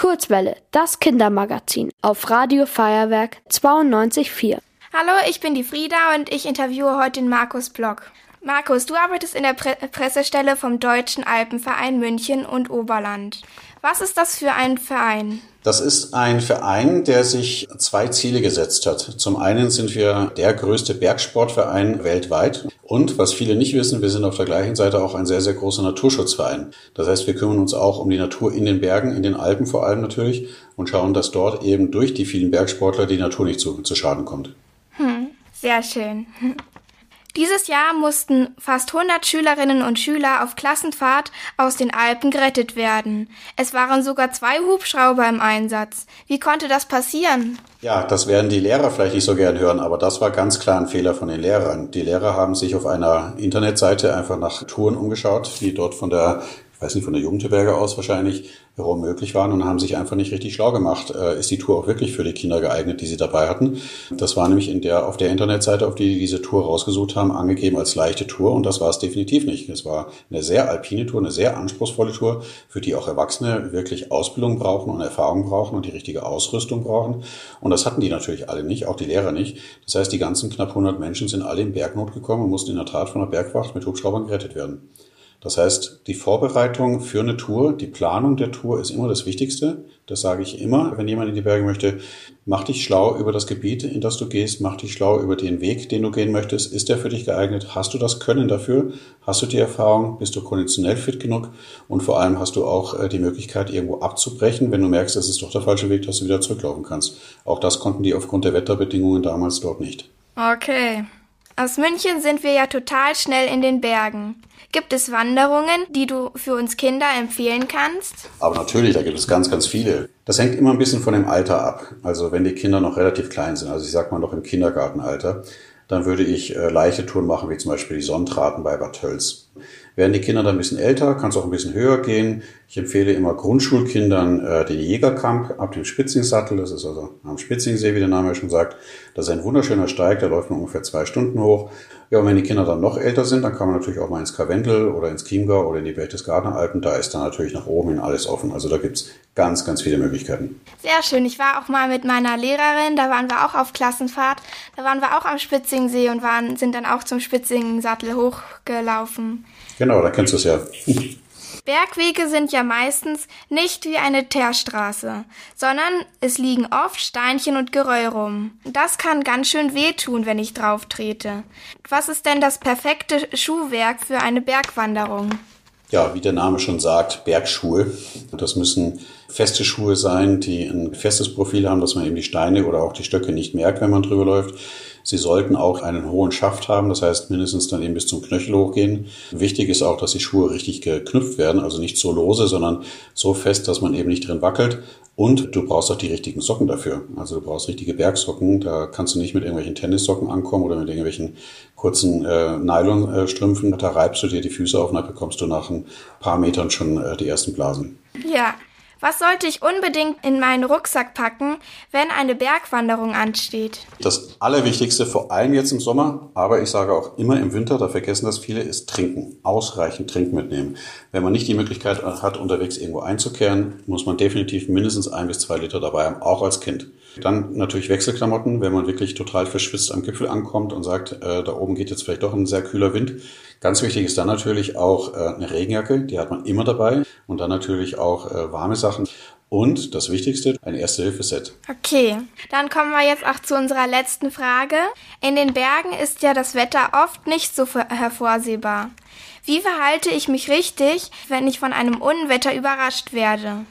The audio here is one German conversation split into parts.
Kurzwelle, das Kindermagazin auf Radio Feuerwerk 92.4. Hallo, ich bin die Frieda und ich interviewe heute den Markus Block. Markus, du arbeitest in der Pre Pressestelle vom Deutschen Alpenverein München und Oberland. Was ist das für ein Verein? Das ist ein Verein, der sich zwei Ziele gesetzt hat. Zum einen sind wir der größte Bergsportverein weltweit. Und was viele nicht wissen, wir sind auf der gleichen Seite auch ein sehr, sehr großer Naturschutzverein. Das heißt, wir kümmern uns auch um die Natur in den Bergen, in den Alpen vor allem natürlich und schauen, dass dort eben durch die vielen Bergsportler die Natur nicht zu, zu Schaden kommt. Hm, sehr schön. Dieses Jahr mussten fast 100 Schülerinnen und Schüler auf Klassenfahrt aus den Alpen gerettet werden. Es waren sogar zwei Hubschrauber im Einsatz. Wie konnte das passieren? Ja, das werden die Lehrer vielleicht nicht so gern hören, aber das war ganz klar ein Fehler von den Lehrern. Die Lehrer haben sich auf einer Internetseite einfach nach Touren umgeschaut, die dort von der weiß nicht, von der Jugendherberge aus wahrscheinlich, herum möglich waren und haben sich einfach nicht richtig schlau gemacht. Äh, ist die Tour auch wirklich für die Kinder geeignet, die sie dabei hatten? Das war nämlich in der, auf der Internetseite, auf die, die diese Tour rausgesucht haben, angegeben als leichte Tour und das war es definitiv nicht. Es war eine sehr alpine Tour, eine sehr anspruchsvolle Tour, für die auch Erwachsene wirklich Ausbildung brauchen und Erfahrung brauchen und die richtige Ausrüstung brauchen. Und das hatten die natürlich alle nicht, auch die Lehrer nicht. Das heißt, die ganzen knapp 100 Menschen sind alle in Bergnot gekommen und mussten in der Tat von der Bergwacht mit Hubschraubern gerettet werden. Das heißt, die Vorbereitung für eine Tour, die Planung der Tour ist immer das Wichtigste. Das sage ich immer, wenn jemand in die Berge möchte. Mach dich schlau über das Gebiet, in das du gehst. Mach dich schlau über den Weg, den du gehen möchtest. Ist der für dich geeignet? Hast du das Können dafür? Hast du die Erfahrung? Bist du konditionell fit genug? Und vor allem hast du auch äh, die Möglichkeit, irgendwo abzubrechen. Wenn du merkst, es ist doch der falsche Weg, dass du wieder zurücklaufen kannst. Auch das konnten die aufgrund der Wetterbedingungen damals dort nicht. Okay. Aus München sind wir ja total schnell in den Bergen. Gibt es Wanderungen, die du für uns Kinder empfehlen kannst? Aber natürlich, da gibt es ganz, ganz viele. Das hängt immer ein bisschen von dem Alter ab. Also wenn die Kinder noch relativ klein sind, also ich sag mal noch im Kindergartenalter, dann würde ich äh, leichte Touren machen, wie zum Beispiel die Sonntraten bei Bad Tölz. Werden die Kinder dann ein bisschen älter, kann es auch ein bisschen höher gehen. Ich empfehle immer Grundschulkindern äh, den Jägerkamp ab dem Spitzingsattel. Das ist also am Spitzingsee, wie der Name schon sagt. Das ist ein wunderschöner Steig, der läuft man ungefähr zwei Stunden hoch. Ja, und wenn die Kinder dann noch älter sind, dann kann man natürlich auch mal ins Karwendel oder ins Chiemgau oder in die Berchtesgadener Alpen. Da ist dann natürlich nach oben hin alles offen. Also da gibt's ganz, ganz viele Möglichkeiten. Sehr schön. Ich war auch mal mit meiner Lehrerin, da waren wir auch auf Klassenfahrt. Da waren wir auch am Spitzingsee und waren, sind dann auch zum Spitzingsattel hochgelaufen. Genau, da kennst du es ja. Bergwege sind ja meistens nicht wie eine Teerstraße, sondern es liegen oft Steinchen und Geröll rum. Das kann ganz schön wehtun, wenn ich drauf trete. Was ist denn das perfekte Schuhwerk für eine Bergwanderung? Ja, wie der Name schon sagt, Bergschuhe. Das müssen feste Schuhe sein, die ein festes Profil haben, dass man eben die Steine oder auch die Stöcke nicht merkt, wenn man drüber läuft. Sie sollten auch einen hohen Schaft haben, das heißt mindestens dann eben bis zum Knöchel hochgehen. Wichtig ist auch, dass die Schuhe richtig geknüpft werden, also nicht so lose, sondern so fest, dass man eben nicht drin wackelt. Und du brauchst auch die richtigen Socken dafür. Also du brauchst richtige Bergsocken. Da kannst du nicht mit irgendwelchen Tennissocken ankommen oder mit irgendwelchen kurzen äh, Nylonstrümpfen. Da reibst du dir die Füße auf und dann bekommst du nach ein paar Metern schon äh, die ersten Blasen. Ja, was sollte ich unbedingt in meinen Rucksack packen, wenn eine Bergwanderung ansteht? Das Allerwichtigste, vor allem jetzt im Sommer, aber ich sage auch immer im Winter, da vergessen das viele, ist trinken. Ausreichend Trinken mitnehmen. Wenn man nicht die Möglichkeit hat, unterwegs irgendwo einzukehren, muss man definitiv mindestens ein bis zwei Liter dabei haben, auch als Kind. Dann natürlich Wechselklamotten, wenn man wirklich total verschwitzt am Gipfel ankommt und sagt, äh, da oben geht jetzt vielleicht doch ein sehr kühler Wind Ganz wichtig ist dann natürlich auch äh, eine Regenjacke, die hat man immer dabei. Und dann natürlich auch äh, warme Sachen. Und das Wichtigste, ein Erste-Hilfe-Set. Okay, dann kommen wir jetzt auch zu unserer letzten Frage. In den Bergen ist ja das Wetter oft nicht so hervorsehbar. Wie verhalte ich mich richtig, wenn ich von einem Unwetter überrascht werde?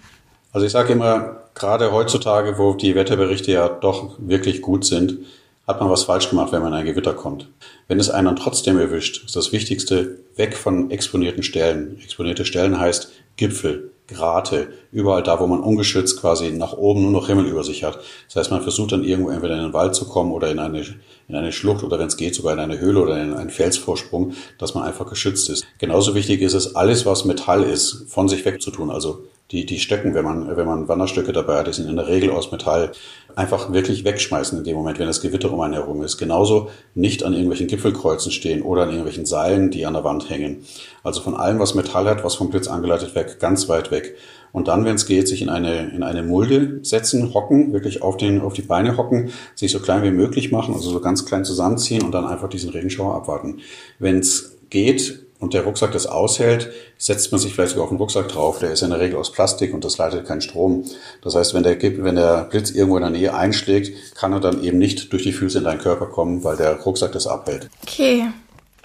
Also ich sage immer, gerade heutzutage, wo die Wetterberichte ja doch wirklich gut sind, hat man was falsch gemacht, wenn man in ein Gewitter kommt. Wenn es einen trotzdem erwischt, ist das Wichtigste weg von exponierten Stellen. Exponierte Stellen heißt Gipfel, Grate, überall da, wo man ungeschützt quasi nach oben nur noch Himmel über sich hat. Das heißt, man versucht dann irgendwo entweder in den Wald zu kommen oder in eine, in eine Schlucht oder wenn es geht sogar in eine Höhle oder in einen Felsvorsprung, dass man einfach geschützt ist. Genauso wichtig ist es, alles was Metall ist, von sich wegzutun. Also die, die Stöcken, wenn man, wenn man Wanderstöcke dabei hat, die sind in der Regel aus Metall, einfach wirklich wegschmeißen in dem Moment, wenn das Gewitter um einen herum ist. Genauso nicht an irgendwelchen Gipfelkreuzen stehen oder an irgendwelchen Seilen, die an der Wand hängen. Also von allem, was Metall hat, was vom Blitz angeleitet weg, ganz weit weg. Und dann, wenn es geht, sich in eine, in eine Mulde setzen, hocken, wirklich auf, den, auf die Beine hocken, sich so klein wie möglich machen, also so ganz klein zusammenziehen und dann einfach diesen Regenschauer abwarten. Wenn es geht, und der Rucksack das aushält, setzt man sich vielleicht sogar auf den Rucksack drauf. Der ist in der Regel aus Plastik und das leitet keinen Strom. Das heißt, wenn der, wenn der Blitz irgendwo in der Nähe einschlägt, kann er dann eben nicht durch die Füße in deinen Körper kommen, weil der Rucksack das abhält. Okay.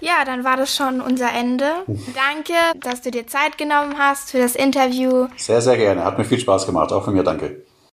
Ja, dann war das schon unser Ende. Danke, dass du dir Zeit genommen hast für das Interview. Sehr, sehr gerne. Hat mir viel Spaß gemacht. Auch von mir danke.